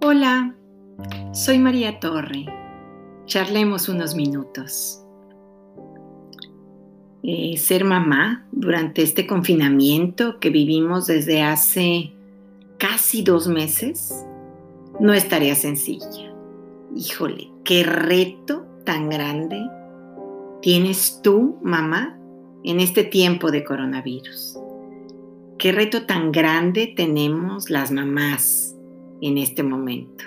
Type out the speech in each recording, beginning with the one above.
Hola, soy María Torre. Charlemos unos minutos. Eh, ser mamá durante este confinamiento que vivimos desde hace casi dos meses no es tarea sencilla. Híjole, qué reto tan grande tienes tú, mamá, en este tiempo de coronavirus. Qué reto tan grande tenemos las mamás en este momento.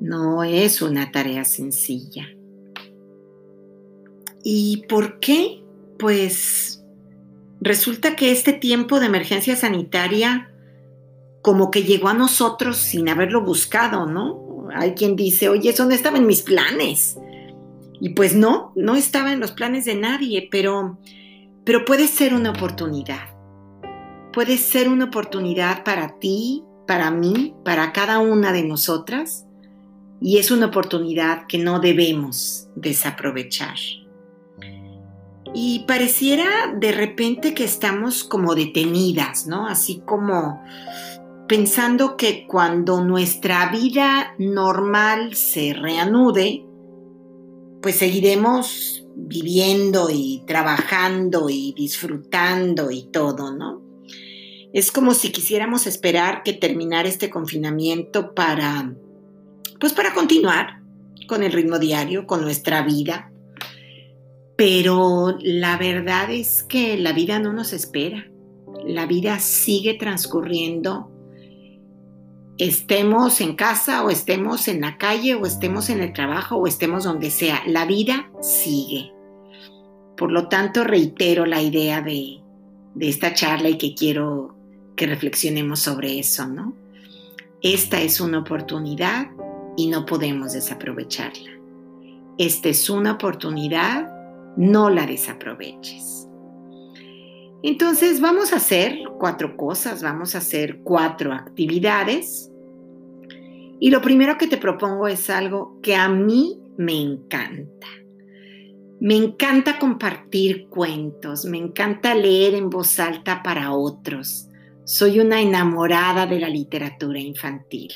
No es una tarea sencilla. ¿Y por qué? Pues resulta que este tiempo de emergencia sanitaria como que llegó a nosotros sin haberlo buscado, ¿no? Hay quien dice, oye, eso no estaba en mis planes. Y pues no, no estaba en los planes de nadie, pero, pero puede ser una oportunidad. Puede ser una oportunidad para ti, para mí, para cada una de nosotras. Y es una oportunidad que no debemos desaprovechar. Y pareciera de repente que estamos como detenidas, ¿no? Así como pensando que cuando nuestra vida normal se reanude, pues seguiremos viviendo y trabajando y disfrutando y todo, ¿no? Es como si quisiéramos esperar que terminara este confinamiento para, pues para continuar con el ritmo diario, con nuestra vida. Pero la verdad es que la vida no nos espera. La vida sigue transcurriendo estemos en casa o estemos en la calle o estemos en el trabajo o estemos donde sea, la vida sigue. Por lo tanto, reitero la idea de, esta charla y que quiero que reflexionemos sobre eso, ¿no? Esta es una oportunidad y no podemos desaprovecharla. Esta es una oportunidad, no la desaproveches. Entonces vamos a hacer cuatro cosas, vamos a hacer cuatro actividades. Y lo primero que te propongo es algo que a mí me encanta. Me encanta compartir cuentos, me encanta leer en voz alta para otros. Soy una enamorada de la literatura infantil.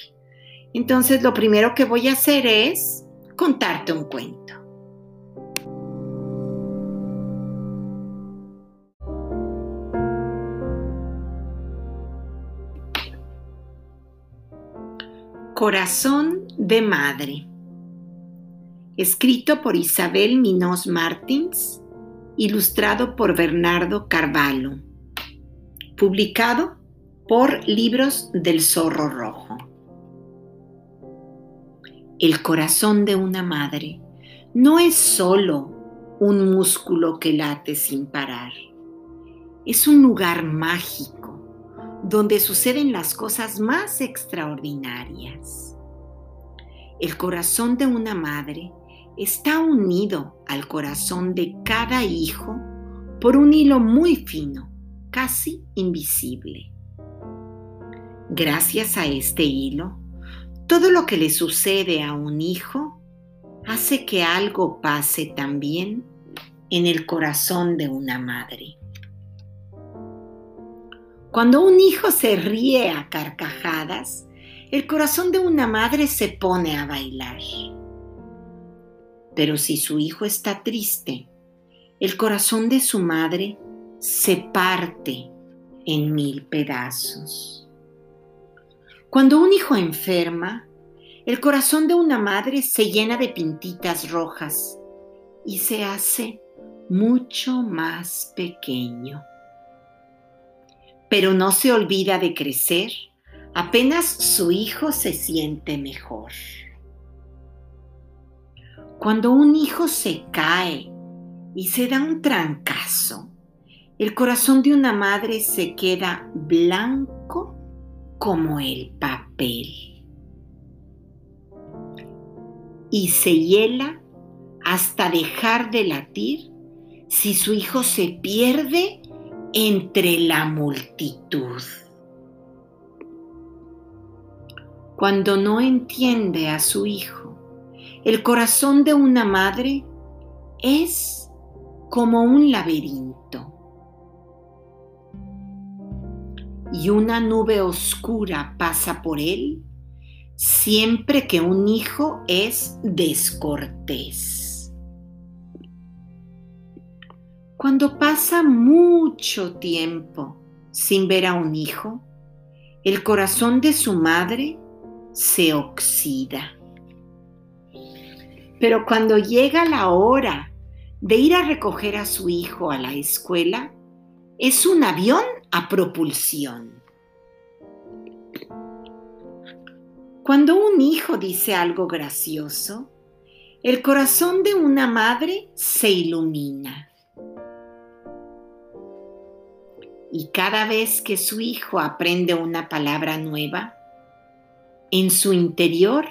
Entonces lo primero que voy a hacer es contarte un cuento. Corazón de Madre, escrito por Isabel Minos Martins, ilustrado por Bernardo Carvalho, publicado por Libros del Zorro Rojo. El corazón de una madre no es solo un músculo que late sin parar, es un lugar mágico donde suceden las cosas más extraordinarias. El corazón de una madre está unido al corazón de cada hijo por un hilo muy fino, casi invisible. Gracias a este hilo, todo lo que le sucede a un hijo hace que algo pase también en el corazón de una madre. Cuando un hijo se ríe a carcajadas, el corazón de una madre se pone a bailar. Pero si su hijo está triste, el corazón de su madre se parte en mil pedazos. Cuando un hijo enferma, el corazón de una madre se llena de pintitas rojas y se hace mucho más pequeño pero no se olvida de crecer apenas su hijo se siente mejor. Cuando un hijo se cae y se da un trancazo, el corazón de una madre se queda blanco como el papel y se hiela hasta dejar de latir si su hijo se pierde entre la multitud. Cuando no entiende a su hijo, el corazón de una madre es como un laberinto. Y una nube oscura pasa por él siempre que un hijo es descortés. Cuando pasa mucho tiempo sin ver a un hijo, el corazón de su madre se oxida. Pero cuando llega la hora de ir a recoger a su hijo a la escuela, es un avión a propulsión. Cuando un hijo dice algo gracioso, el corazón de una madre se ilumina. Y cada vez que su hijo aprende una palabra nueva, en su interior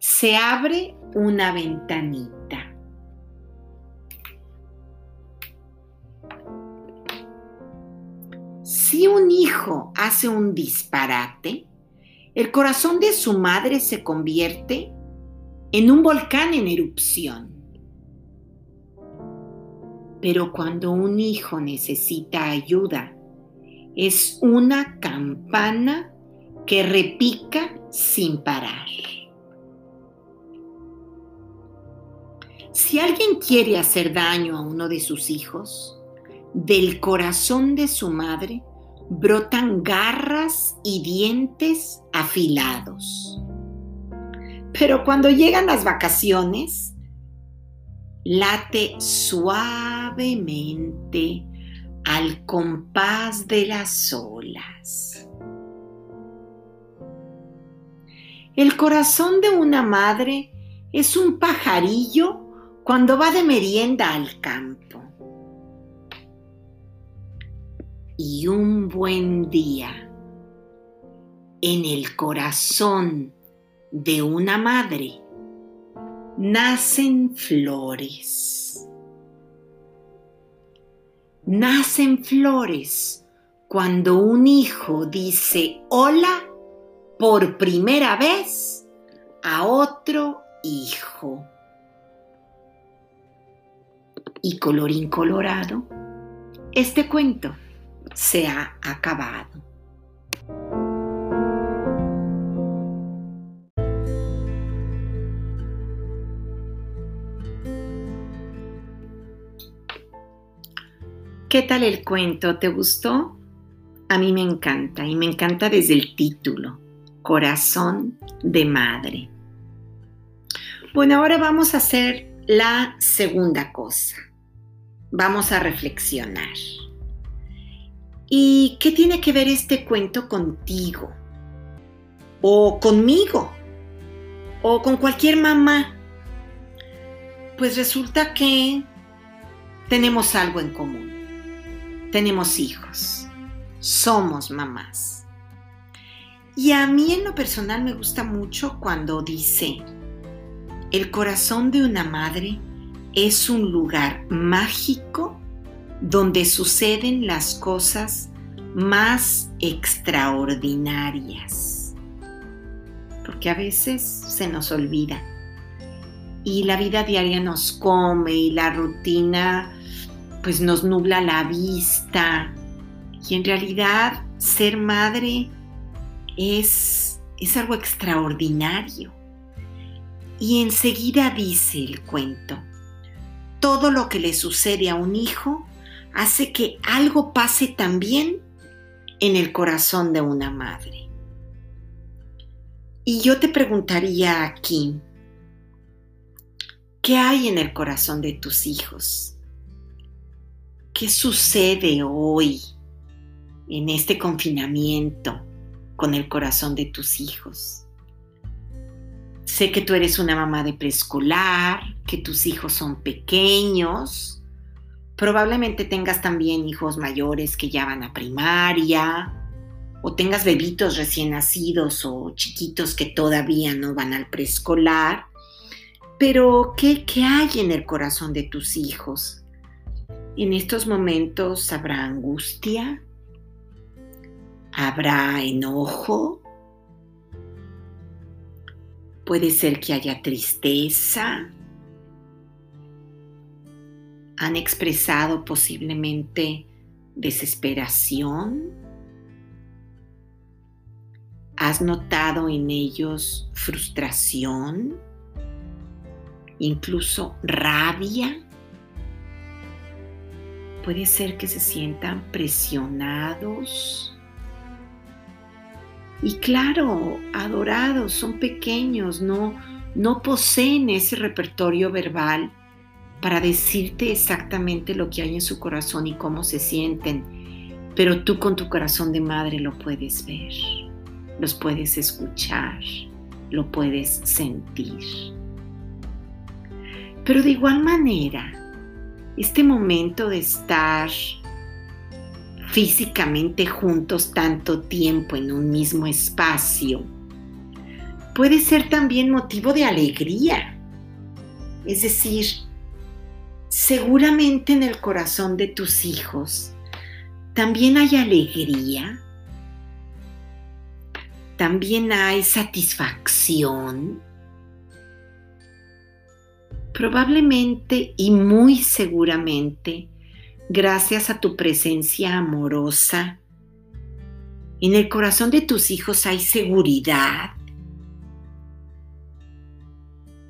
se abre una ventanita. Si un hijo hace un disparate, el corazón de su madre se convierte en un volcán en erupción. Pero cuando un hijo necesita ayuda, es una campana que repica sin parar. Si alguien quiere hacer daño a uno de sus hijos, del corazón de su madre brotan garras y dientes afilados. Pero cuando llegan las vacaciones, late suavemente al compás de las olas. El corazón de una madre es un pajarillo cuando va de merienda al campo. Y un buen día, en el corazón de una madre, nacen flores. Nacen flores cuando un hijo dice hola por primera vez a otro hijo. Y colorín colorado, este cuento se ha acabado. ¿Qué tal el cuento? ¿Te gustó? A mí me encanta y me encanta desde el título, Corazón de Madre. Bueno, ahora vamos a hacer la segunda cosa. Vamos a reflexionar. ¿Y qué tiene que ver este cuento contigo? ¿O conmigo? ¿O con cualquier mamá? Pues resulta que tenemos algo en común. Tenemos hijos. Somos mamás. Y a mí en lo personal me gusta mucho cuando dice, el corazón de una madre es un lugar mágico donde suceden las cosas más extraordinarias. Porque a veces se nos olvida. Y la vida diaria nos come y la rutina pues nos nubla la vista. Y en realidad ser madre es, es algo extraordinario. Y enseguida dice el cuento, todo lo que le sucede a un hijo hace que algo pase también en el corazón de una madre. Y yo te preguntaría aquí, ¿qué hay en el corazón de tus hijos? ¿Qué sucede hoy en este confinamiento con el corazón de tus hijos? Sé que tú eres una mamá de preescolar, que tus hijos son pequeños, Probablemente tengas también hijos mayores que ya van a primaria, o tengas bebitos recién nacidos o chiquitos que todavía no van al preescolar. Pero, ¿qué, ¿qué hay en el corazón de tus hijos? En estos momentos habrá angustia, habrá enojo, puede ser que haya tristeza, han expresado posiblemente desesperación. ¿Has notado en ellos frustración? Incluso rabia. Puede ser que se sientan presionados. Y claro, adorados, son pequeños, no, no poseen ese repertorio verbal para decirte exactamente lo que hay en su corazón y cómo se sienten, pero tú con tu corazón de madre lo puedes ver, los puedes escuchar, lo puedes sentir. Pero de igual manera, este momento de estar físicamente juntos tanto tiempo en un mismo espacio puede ser también motivo de alegría. Es decir, seguramente en el corazón de tus hijos también hay alegría, también hay satisfacción, probablemente y muy seguramente gracias a tu presencia amorosa. En el corazón de tus hijos hay seguridad,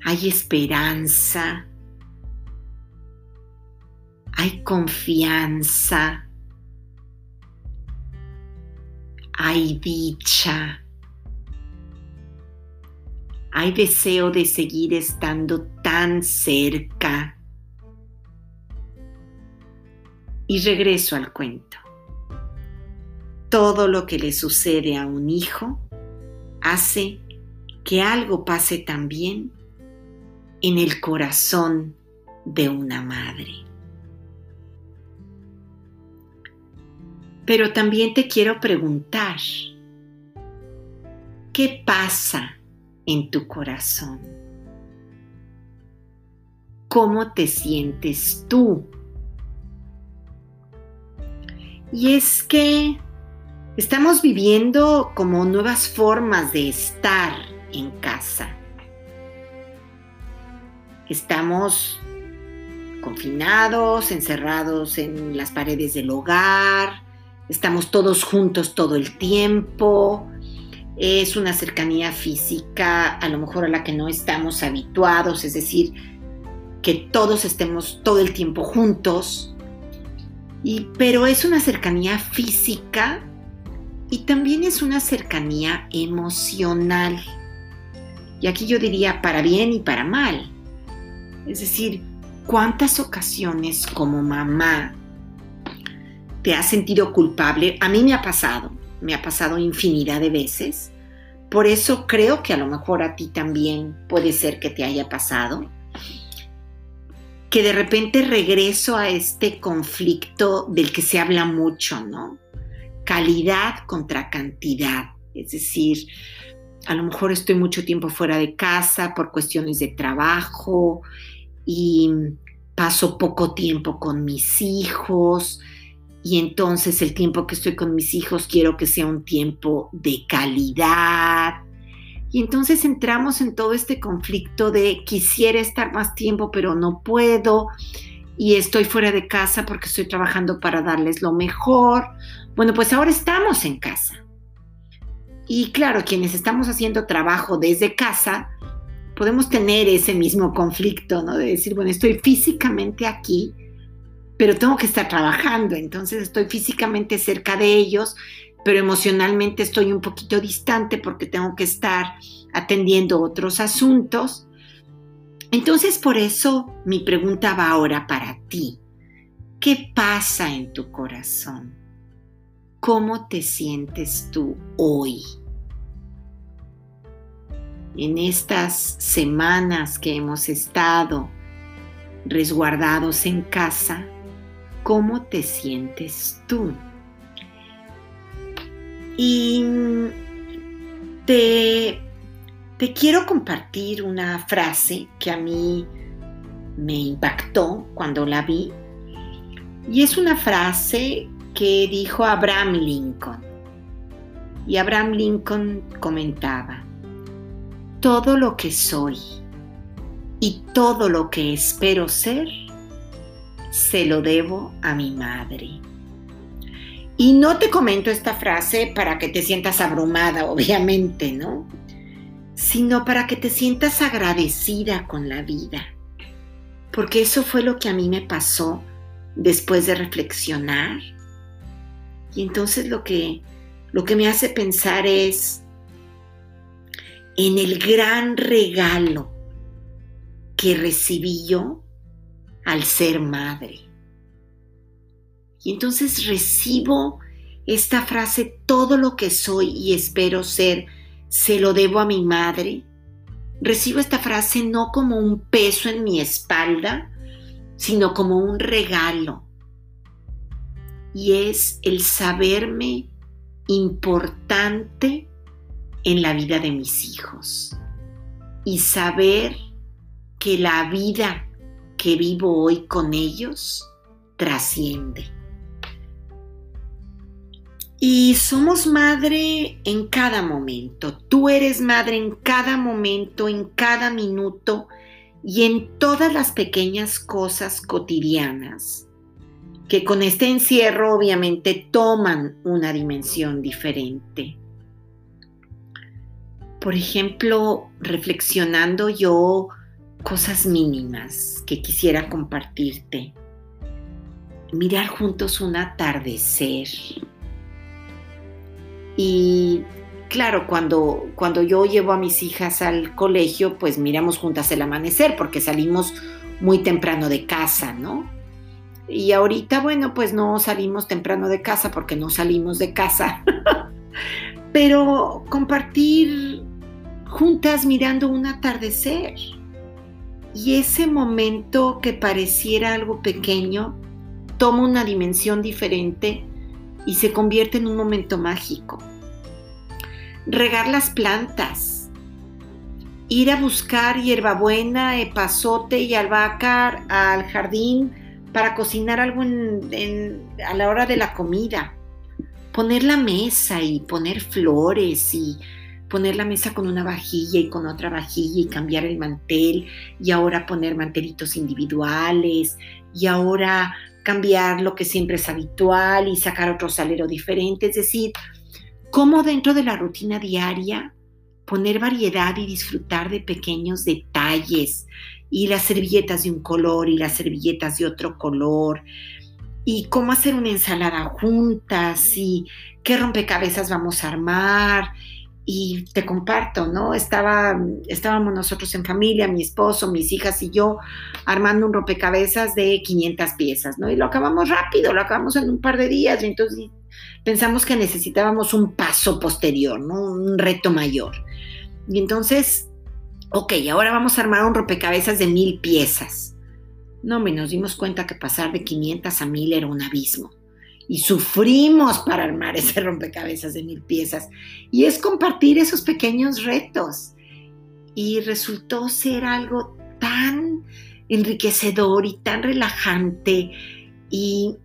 hay esperanza, hay confianza, hay dicha, hay deseo de seguir estando tan cerca. Y regreso al cuento. Todo lo que le sucede a un hijo hace que algo pase también en el corazón de una madre. Pero también te quiero preguntar, ¿qué pasa en tu corazón? ¿Cómo te sientes tú? Y es que estamos viviendo como nuevas formas de estar en casa. Estamos confinados, encerrados en las paredes del hogar, estamos todos juntos todo el tiempo, es una cercanía física a lo mejor a la que no estamos habituados, es decir, que todos estemos todo el tiempo juntos, y, pero es una cercanía física y también es una cercanía emocional. Y aquí yo diría para bien y para mal. Es decir, ¿cuántas ocasiones como mamá te has sentido culpable. A mí me ha pasado, me ha pasado infinidad de veces. Por eso creo que a lo mejor a ti también puede ser que te haya pasado. Que de repente regreso a este conflicto del que se habla mucho, ¿no? Calidad contra cantidad. Es decir, a lo mejor estoy mucho tiempo fuera de casa por cuestiones de trabajo y paso poco tiempo con mis hijos y entonces el tiempo que estoy con mis hijos quiero que sea un tiempo de calidad. Y entonces entramos en todo este conflicto de quisiera estar más tiempo, pero no puedo. Y estoy fuera de casa porque estoy trabajando para darles lo mejor. Bueno, pues ahora estamos en casa. Y claro, quienes estamos haciendo trabajo desde casa, podemos tener ese mismo conflicto, ¿no? De decir, bueno, estoy físicamente aquí, pero tengo que estar trabajando, entonces estoy físicamente cerca de ellos, pero emocionalmente estoy un poquito distante porque tengo que estar atendiendo otros asuntos. Entonces por eso mi pregunta va ahora para ti. ¿Qué pasa en tu corazón? ¿Cómo te sientes tú hoy? En estas semanas que hemos estado resguardados en casa, cómo te sientes tú. Y te, te quiero compartir una frase que a mí me impactó cuando la vi. Y es una frase que dijo Abraham Lincoln. Y Abraham Lincoln comentaba, todo lo que soy y todo lo que espero ser se lo debo a mi madre. Y no te comento esta frase para que te sientas abrumada, obviamente, ¿no? Sino para que te sientas agradecida con la vida. Porque eso fue lo que a mí me pasó después de reflexionar. Y entonces lo que, lo que me hace pensar es en el gran regalo que recibí yo al ser madre. Y entonces recibo esta frase, todo lo que soy y espero ser, se lo debo a mi madre. Recibo esta frase no como un peso en mi espalda, sino como un regalo. Y es el saberme importante en la vida de mis hijos. Y saber que la vida que vivo hoy con ellos trasciende. Y somos madre en cada momento. Tú eres madre en cada momento, en cada minuto y en todas las pequeñas cosas cotidianas que con este encierro obviamente toman una dimensión diferente. Por ejemplo, reflexionando yo cosas mínimas que quisiera compartirte. Mirar juntos un atardecer. Y claro, cuando, cuando yo llevo a mis hijas al colegio, pues miramos juntas el amanecer porque salimos muy temprano de casa, ¿no? Y ahorita, bueno, pues no salimos temprano de casa porque no salimos de casa. Pero compartir juntas mirando un atardecer y ese momento que pareciera algo pequeño toma una dimensión diferente y se convierte en un momento mágico. Regar las plantas, ir a buscar hierbabuena, epazote y albahaca al jardín para cocinar algo a la hora de la comida, poner la mesa y poner flores y poner la mesa con una vajilla y con otra vajilla y cambiar el mantel y ahora poner mantelitos individuales y ahora cambiar lo que siempre es habitual y sacar otro salero diferente. Es decir, cómo dentro de la rutina diaria poner variedad y disfrutar de pequeños detalles y las servilletas de un color y las servilletas de otro color. Y cómo hacer una ensalada juntas y qué rompecabezas vamos a armar y te comparto, ¿no? Estaba, estábamos nosotros en familia, mi esposo, mis hijas y yo, armando un rompecabezas de 500 piezas, ¿no? Y lo acabamos rápido, lo acabamos en un par de días y entonces pensamos que necesitábamos un paso posterior, ¿no? Un reto mayor. Y entonces, ok, ahora vamos a armar un rompecabezas de mil piezas. No, me nos dimos cuenta que pasar de 500 a mil era un abismo y sufrimos para armar ese rompecabezas de mil piezas. Y es compartir esos pequeños retos. Y resultó ser algo tan enriquecedor y tan relajante. Y,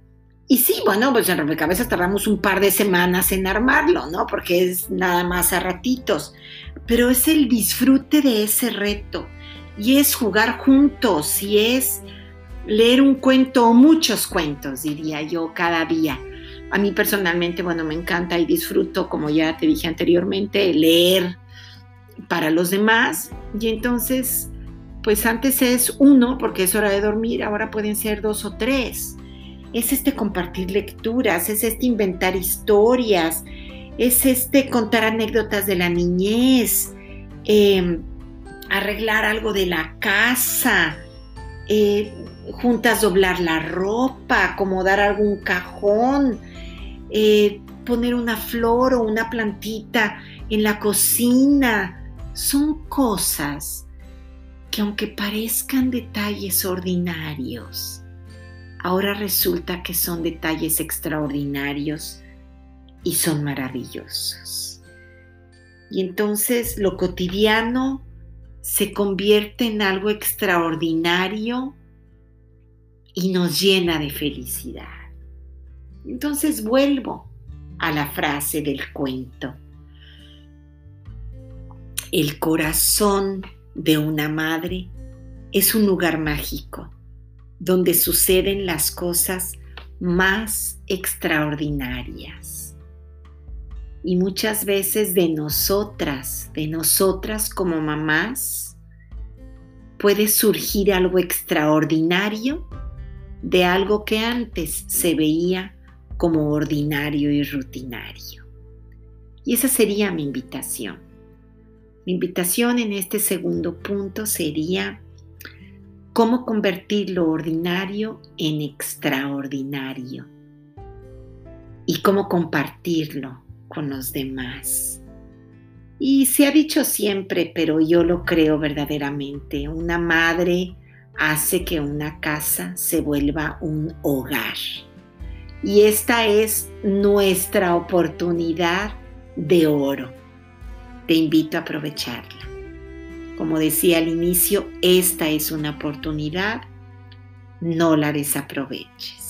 y sí, bueno, pues en rompecabezas tardamos un par de semanas en armarlo, ¿no? Porque es nada más a ratitos. Pero es el disfrute de ese reto. Y es jugar juntos. Y es leer un cuento o muchos cuentos, diría yo, cada día. A mí personalmente, bueno, me encanta y disfruto, como ya te dije anteriormente, leer para los demás. Y entonces, pues antes es uno, porque es hora de dormir, ahora pueden ser dos o tres. Es este compartir lecturas, es este inventar historias, es este contar anécdotas de la niñez, em, arreglar algo de la casa, eh, juntas doblar la ropa, acomodar algún cajón, eh, poner una flor o una plantita en la cocina. Son cosas que aunque parezcan detalles ordinarios, ahora resulta que son detalles extraordinarios y son maravillosos. Y entonces lo cotidiano se convierte en algo extraordinario y nos llena de felicidad. Entonces vuelvo a la frase del cuento. El corazón de una madre es un lugar mágico donde suceden las cosas más extraordinarias. Y muchas veces de nosotras, de nosotras como mamás, puede surgir algo extraordinario de algo que antes se veía como ordinario y rutinario. Y esa sería mi invitación. Mi invitación en este segundo punto sería cómo convertir lo ordinario en extraordinario y cómo compartirlo con los demás. Y se ha dicho siempre, pero yo lo creo verdaderamente, una madre hace que una casa se vuelva un hogar. Y esta es nuestra oportunidad de oro. Te invito a aprovecharla. Como decía al inicio, esta es una oportunidad, no la desaproveches.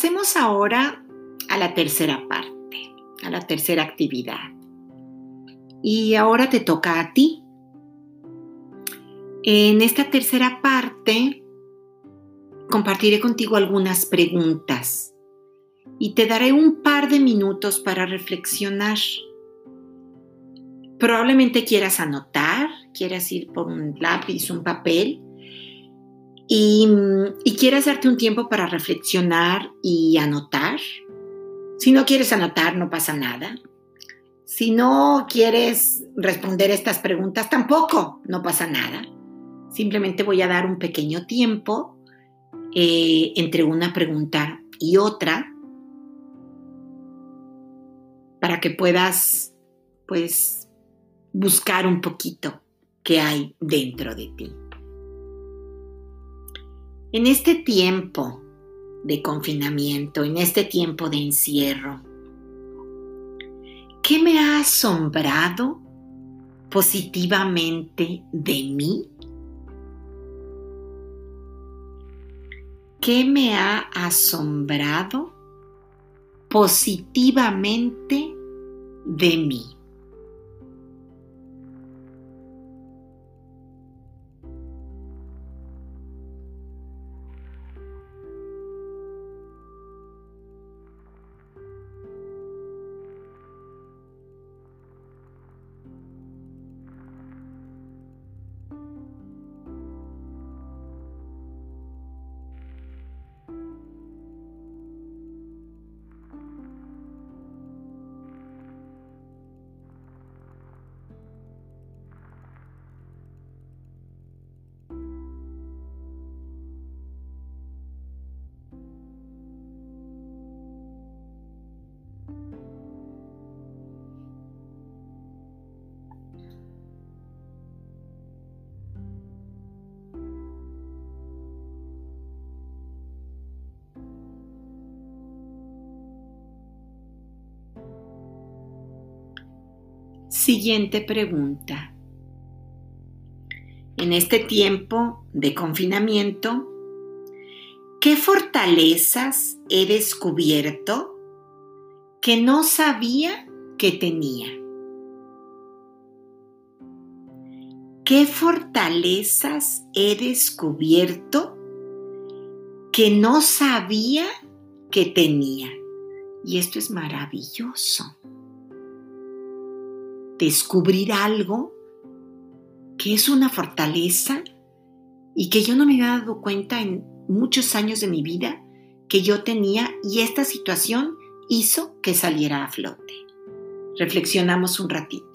Pasemos ahora a la tercera parte, a la tercera actividad. Y ahora te toca a ti. En esta tercera parte compartiré contigo algunas preguntas y te daré un par de minutos para reflexionar. Probablemente quieras anotar, quieras ir por un lápiz, un papel y, y quieras darte un tiempo para reflexionar y anotar. Si no quieres anotar, no pasa nada. Si no quieres responder estas preguntas, tampoco, no pasa nada. Simplemente voy a dar un pequeño tiempo eh, entre una pregunta y otra para que puedas, pues, buscar un poquito qué hay dentro de ti. En este tiempo de confinamiento, en este tiempo de encierro, ¿qué me ha asombrado positivamente de mí? ¿Qué me ha asombrado positivamente de mí? Siguiente pregunta. En este tiempo de confinamiento, ¿qué fortalezas he descubierto que no sabía que tenía? ¿Qué fortalezas he descubierto que no sabía que tenía? Y esto es maravilloso descubrir algo que es una fortaleza y que yo no me había dado cuenta en muchos años de mi vida que yo tenía y esta situación hizo que saliera a flote. Reflexionamos un ratito.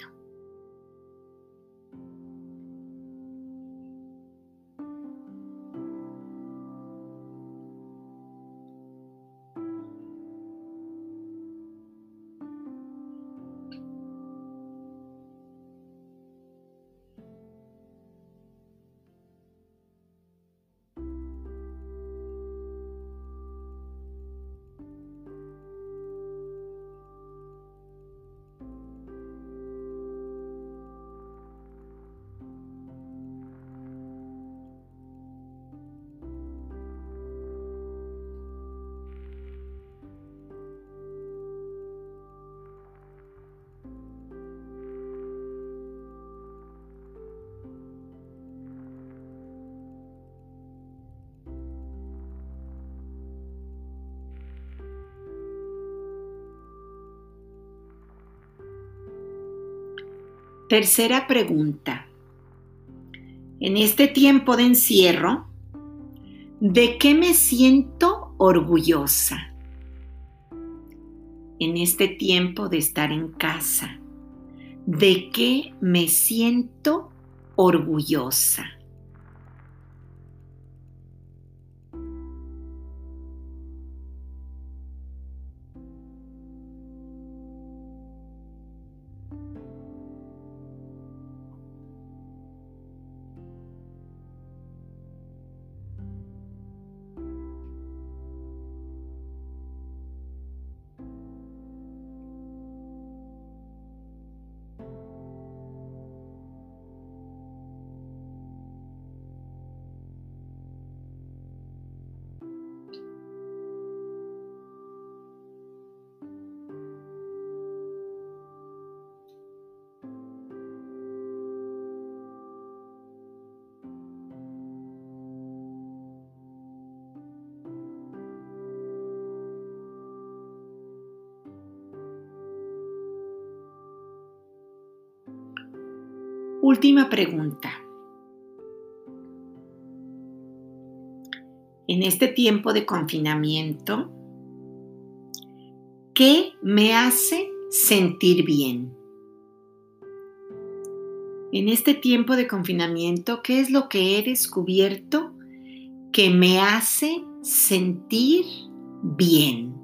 Tercera pregunta. En este tiempo de encierro, ¿de qué me siento orgullosa? En este tiempo de estar en casa, ¿de qué me siento orgullosa? Última pregunta. En este tiempo de confinamiento, ¿qué me hace sentir bien? En este tiempo de confinamiento, ¿qué es lo que he descubierto que me hace sentir bien?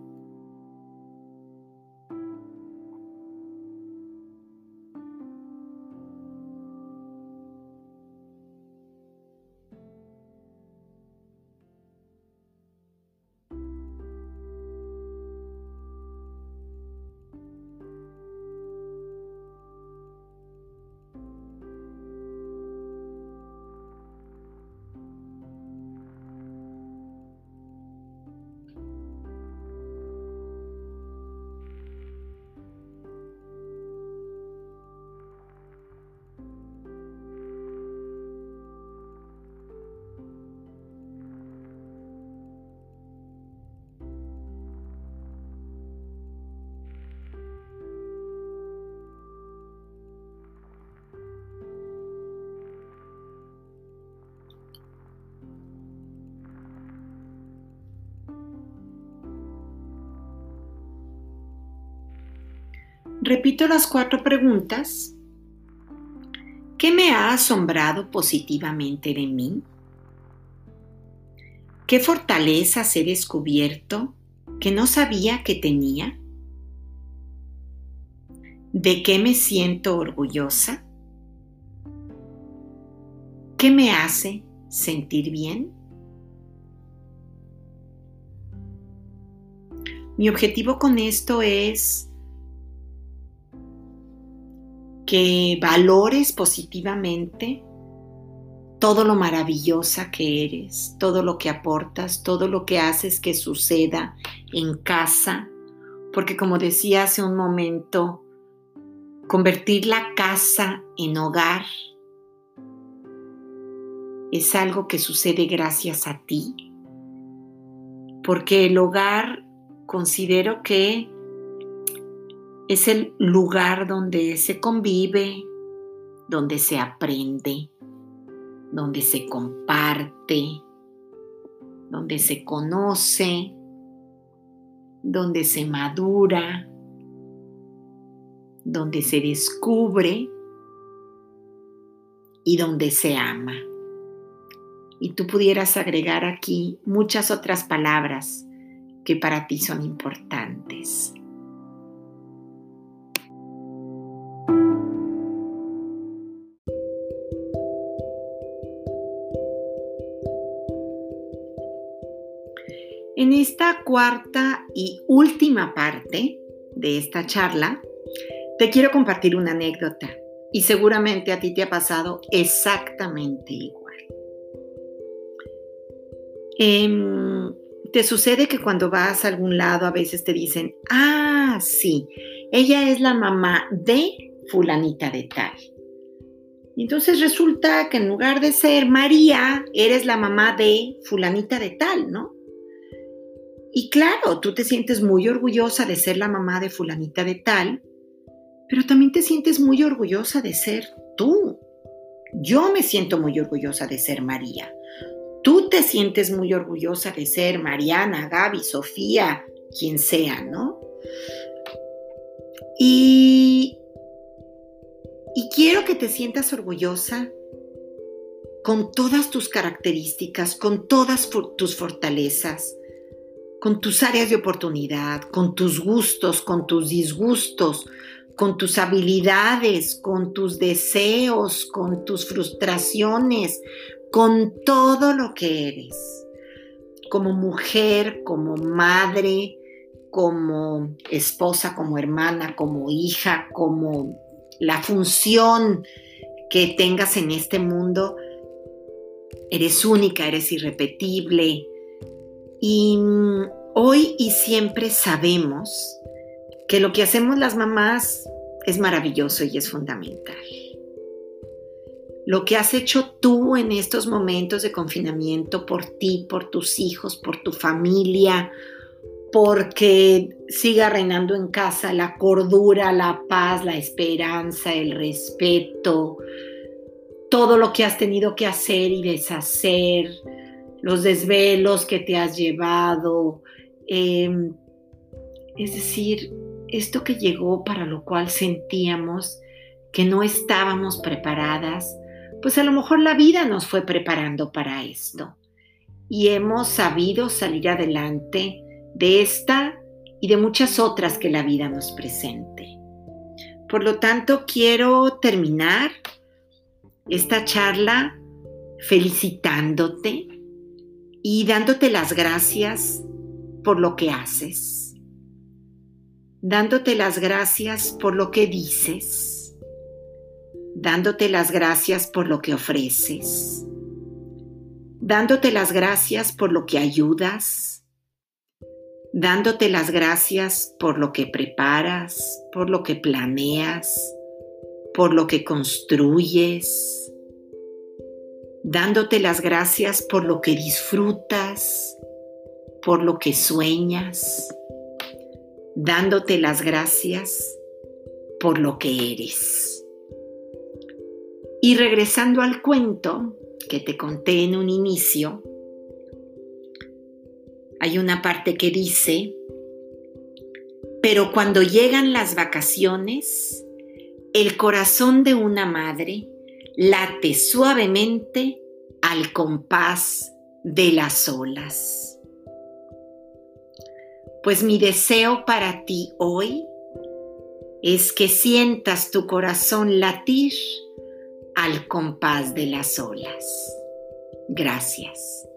Repito las cuatro preguntas. ¿Qué me ha asombrado positivamente de mí? ¿Qué fortalezas he descubierto que no sabía que tenía? ¿De qué me siento orgullosa? ¿Qué me hace sentir bien? Mi objetivo con esto es que valores positivamente todo lo maravillosa que eres, todo lo que aportas, todo lo que haces que suceda en casa, porque como decía hace un momento, convertir la casa en hogar es algo que sucede gracias a ti, porque el hogar considero que es el lugar donde se convive, donde se aprende, donde se comparte, donde se conoce, donde se madura, donde se descubre y donde se ama. Y tú pudieras agregar aquí muchas otras palabras que para ti son importantes. En esta cuarta y última parte de esta charla, te quiero compartir una anécdota y seguramente a ti te ha pasado exactamente igual. Em, te sucede que cuando vas a algún lado a veces te dicen, ah, sí, ella es la mamá de fulanita de tal. Entonces resulta que en lugar de ser María, eres la mamá de fulanita de tal, ¿no? Y claro, tú te sientes muy orgullosa de ser la mamá de fulanita de tal, pero también te sientes muy orgullosa de ser tú. Yo me siento muy orgullosa de ser María. Tú te sientes muy orgullosa de ser Mariana, Gaby, Sofía, quien sea, ¿no? Y, y quiero que te sientas orgullosa con todas tus características, con todas tus fortalezas, con tus áreas de oportunidad, con tus gustos, con tus disgustos, con tus habilidades, con tus deseos, con tus frustraciones, con todo lo que eres, como mujer, como madre, como esposa, como hermana, como hija, como la función que tengas en este mundo, eres única, eres irrepetible. Y hoy y siempre sabemos que lo que hacemos las mamás es maravilloso y es fundamental. Lo que has hecho tú en estos momentos de confinamiento por ti, por tus hijos, por tu familia, porque siga reinando en casa la cordura, la paz, la esperanza, el respeto, todo lo que has tenido que hacer y deshacer, los desvelos que te has llevado. Em, es decir, esto que llegó para lo cual sentíamos que no estábamos preparadas, pues a lo mejor la vida nos fue preparando para esto. Y hemos sabido salir adelante de esta y de muchas otras que la vida nos presente. Por lo tanto, quiero terminar esta charla felicitándote y dándote las gracias por lo que haces, dándote las gracias por lo que dices, dándote las gracias por lo que ofreces, dándote las gracias por lo que ayudas, dándote las gracias por lo que preparas, por lo que planeas, por lo que construyes, dándote las gracias por lo que disfrutas, por lo que sueñas, dándote las gracias por lo que eres. Y regresando al cuento que te conté en un inicio, hay una parte que dice, pero cuando llegan las vacaciones, el corazón de una madre late suavemente al compás de las olas. Pues mi deseo para ti hoy es que sientas tu corazón latir al compás de las olas. Gracias.